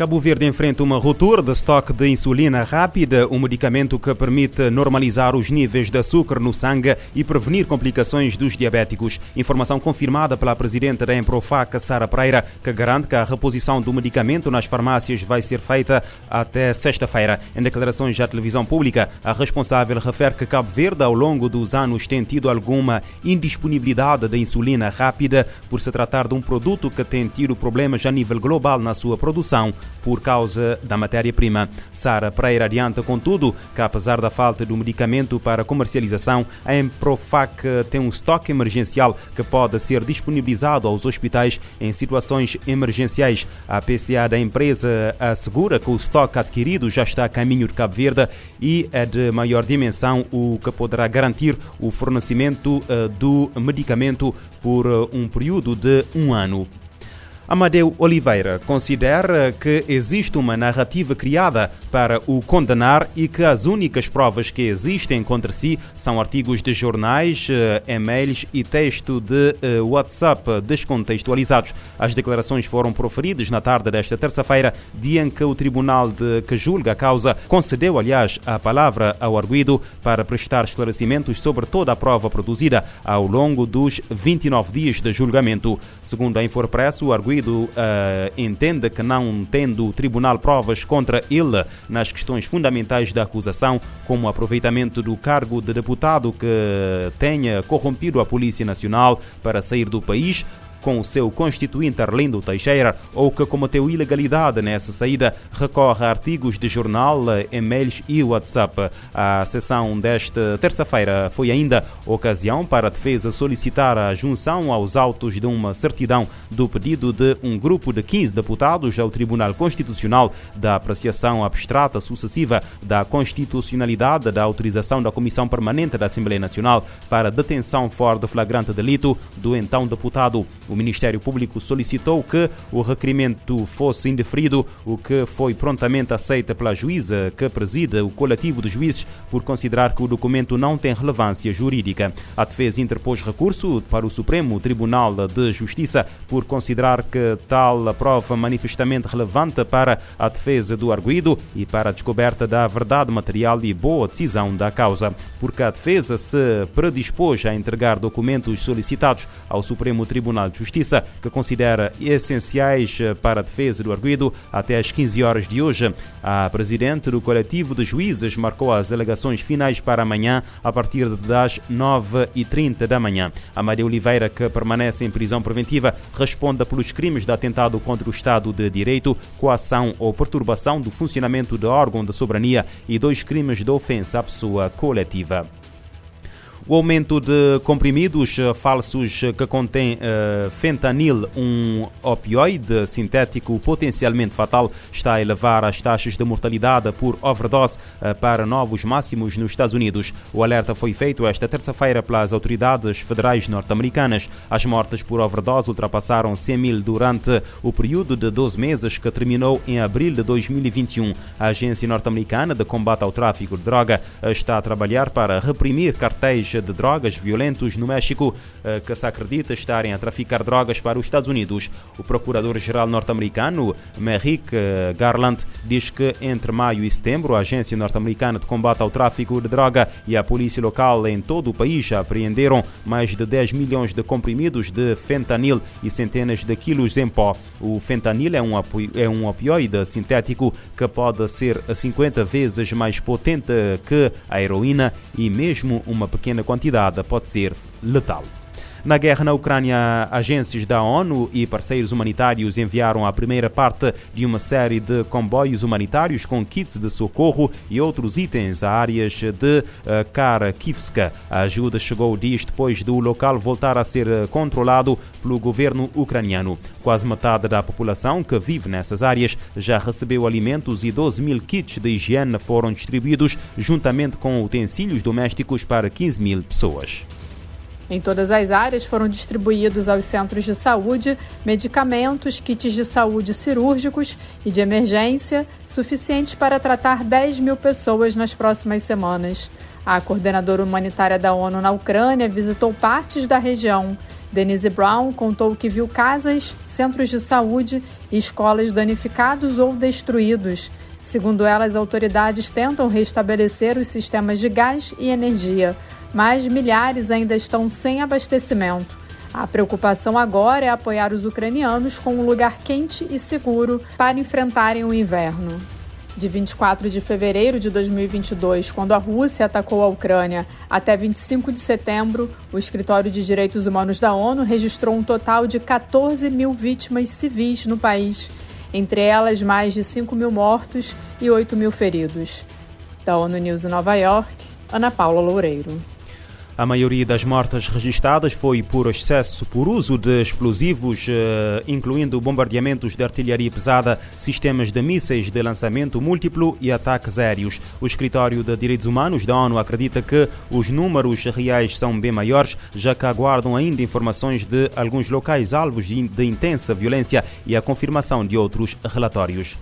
Cabo Verde enfrenta uma ruptura de estoque de insulina rápida, um medicamento que permite normalizar os níveis de açúcar no sangue e prevenir complicações dos diabéticos. Informação confirmada pela presidente da Emprofac, Sara Pereira, que garante que a reposição do medicamento nas farmácias vai ser feita até sexta-feira. Em declarações à televisão pública, a responsável refere que Cabo Verde, ao longo dos anos, tem tido alguma indisponibilidade da insulina rápida por se tratar de um produto que tem tido problemas a nível global na sua produção por causa da matéria-prima. Sara Pereira adianta, contudo, que apesar da falta do medicamento para comercialização, a Emprofac tem um estoque emergencial que pode ser disponibilizado aos hospitais em situações emergenciais. A PCA da empresa assegura que o estoque adquirido já está a caminho de Cabo Verde e é de maior dimensão, o que poderá garantir o fornecimento eh, do medicamento por eh, um período de um ano. Amadeu Oliveira considera que existe uma narrativa criada para o condenar e que as únicas provas que existem contra si são artigos de jornais, eh, e-mails e texto de eh, WhatsApp descontextualizados. As declarações foram proferidas na tarde desta terça-feira, dia em que o tribunal de que julga a causa concedeu, aliás, a palavra ao arguido para prestar esclarecimentos sobre toda a prova produzida ao longo dos 29 dias de julgamento. Segundo a Infopress, o arguido uh, entende que não tendo o tribunal provas contra ele nas questões fundamentais da acusação, como aproveitamento do cargo de deputado que tenha corrompido a Polícia Nacional para sair do país, com o seu constituinte Arlindo Teixeira ou que cometeu ilegalidade nessa saída recorre a artigos de jornal, e-mails e WhatsApp. A sessão desta terça-feira foi ainda ocasião para a defesa solicitar a junção aos autos de uma certidão do pedido de um grupo de 15 deputados ao Tribunal Constitucional da apreciação abstrata sucessiva da constitucionalidade da autorização da Comissão Permanente da Assembleia Nacional para detenção fora de flagrante delito do então deputado o Ministério Público solicitou que o requerimento fosse indeferido, o que foi prontamente aceita pela juíza que preside o coletivo de juízes por considerar que o documento não tem relevância jurídica. A defesa interpôs recurso para o Supremo Tribunal de Justiça por considerar que tal prova manifestamente relevante para a defesa do arguído e para a descoberta da verdade material e boa decisão da causa, porque a defesa se predispôs a entregar documentos solicitados ao Supremo Tribunal de Justiça, que considera essenciais eh, para a defesa do arguido. Até às 15 horas de hoje, a presidente do coletivo de juízes marcou as alegações finais para amanhã, a partir das 9h30 da manhã. Amadeu Oliveira, que permanece em prisão preventiva, responde pelos crimes de atentado contra o Estado de Direito, coação ou perturbação do funcionamento do órgão de soberania e dois crimes de ofensa à pessoa coletiva. O aumento de comprimidos eh, falsos que contêm uh, fentanil, um opioide sintético potencialmente fatal, está a elevar as taxas de mortalidade por overdose uh, para novos máximos nos Estados Unidos. O alerta foi feito esta terça-feira pelas autoridades federais norte-americanas. As mortes por overdose ultrapassaram 100 mil durante o período de 12 meses que terminou em abril de 2021. A Agência Norte-Americana de Combate ao Tráfico de Droga está a trabalhar para reprimir cartéis de drogas violentos no México eh, que se acredita estarem a traficar drogas para os Estados Unidos. O procurador-geral norte-americano, Merrick eh, Garland, diz que entre maio e setembro a Agência Norte-Americana de Combate ao Tráfico de Droga e a polícia local em todo o país apreenderam mais de 10 milhões de comprimidos de fentanil e centenas de quilos em pó. O fentanil é um, é um opioide sintético que pode ser 50 vezes mais potente que a heroína e mesmo uma pequena quantidade pode ser letal. Na guerra na Ucrânia, agências da ONU e parceiros humanitários enviaram a primeira parte de uma série de comboios humanitários com kits de socorro e outros itens a áreas de uh, Kharkivska. A ajuda chegou dias depois do local voltar a ser eh, controlado pelo governo ucraniano. Quase metade da população que vive nessas áreas já recebeu alimentos e 12 mil kits de higiene foram distribuídos juntamente com utensílios domésticos para 15 mil pessoas. Em todas as áreas foram distribuídos aos centros de saúde medicamentos, kits de saúde cirúrgicos e de emergência, suficientes para tratar 10 mil pessoas nas próximas semanas. A coordenadora humanitária da ONU na Ucrânia visitou partes da região Denise Brown contou que viu casas, centros de saúde e escolas danificados ou destruídos. Segundo ela, as autoridades tentam restabelecer os sistemas de gás e energia, mas milhares ainda estão sem abastecimento. A preocupação agora é apoiar os ucranianos com um lugar quente e seguro para enfrentarem o inverno de 24 de fevereiro de 2022, quando a Rússia atacou a Ucrânia, até 25 de setembro, o Escritório de Direitos Humanos da ONU registrou um total de 14 mil vítimas civis no país, entre elas mais de 5 mil mortos e 8 mil feridos. Da ONU News em Nova York, Ana Paula Loureiro. A maioria das mortes registradas foi por excesso por uso de explosivos, eh, incluindo bombardeamentos de artilharia pesada, sistemas de mísseis de lançamento múltiplo e ataques aéreos. O Escritório de Direitos Humanos da ONU acredita que os números reais são bem maiores, já que aguardam ainda informações de alguns locais alvos de intensa violência e a confirmação de outros relatórios.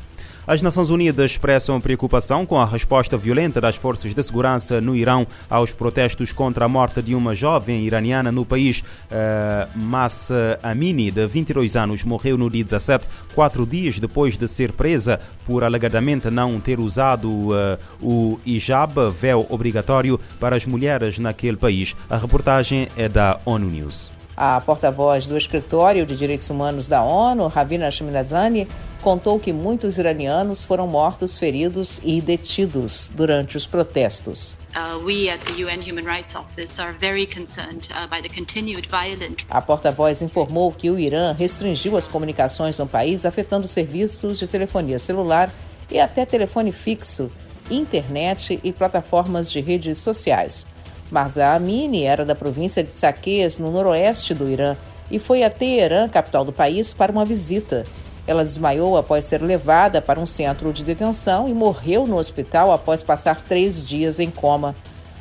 As Nações Unidas expressam preocupação com a resposta violenta das forças de segurança no Irão aos protestos contra a morte de uma jovem iraniana no país. Uh, Massa Amini, de 22 anos, morreu no dia 17, quatro dias depois de ser presa por alegadamente não ter usado uh, o hijab, véu obrigatório para as mulheres naquele país. A reportagem é da ONU News. A porta-voz do Escritório de Direitos Humanos da ONU, Ravina Shminazani, contou que muitos iranianos foram mortos, feridos e detidos durante os protestos. A porta-voz informou que o Irã restringiu as comunicações no país, afetando serviços de telefonia celular e até telefone fixo, internet e plataformas de redes sociais. Marza Amini era da província de Saqqez, no noroeste do Irã, e foi a Teherã, capital do país, para uma visita. Ela desmaiou após ser levada para um centro de detenção e morreu no hospital após passar três dias em coma.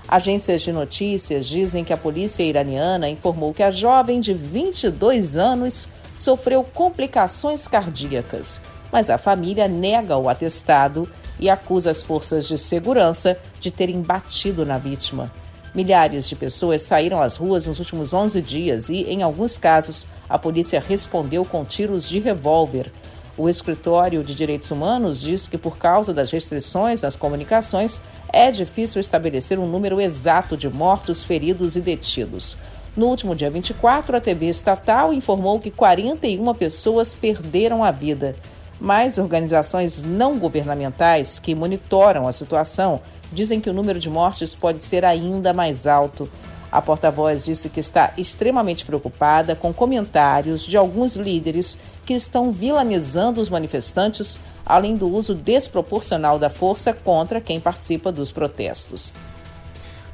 Agências de notícias dizem que a polícia iraniana informou que a jovem de 22 anos sofreu complicações cardíacas, mas a família nega o atestado e acusa as forças de segurança de terem batido na vítima. Milhares de pessoas saíram às ruas nos últimos 11 dias e, em alguns casos, a polícia respondeu com tiros de revólver. O Escritório de Direitos Humanos diz que, por causa das restrições nas comunicações, é difícil estabelecer um número exato de mortos, feridos e detidos. No último dia 24, a TV estatal informou que 41 pessoas perderam a vida. Mas organizações não governamentais que monitoram a situação dizem que o número de mortes pode ser ainda mais alto. A porta-voz disse que está extremamente preocupada com comentários de alguns líderes que estão vilanizando os manifestantes, além do uso desproporcional da força contra quem participa dos protestos.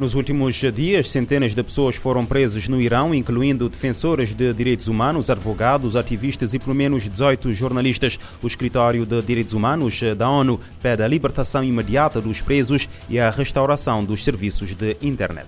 Nos últimos dias, centenas de pessoas foram presas no Irão, incluindo defensores de direitos humanos, advogados, ativistas e pelo menos 18 jornalistas. O Escritório de Direitos Humanos da ONU pede a libertação imediata dos presos e a restauração dos serviços de internet.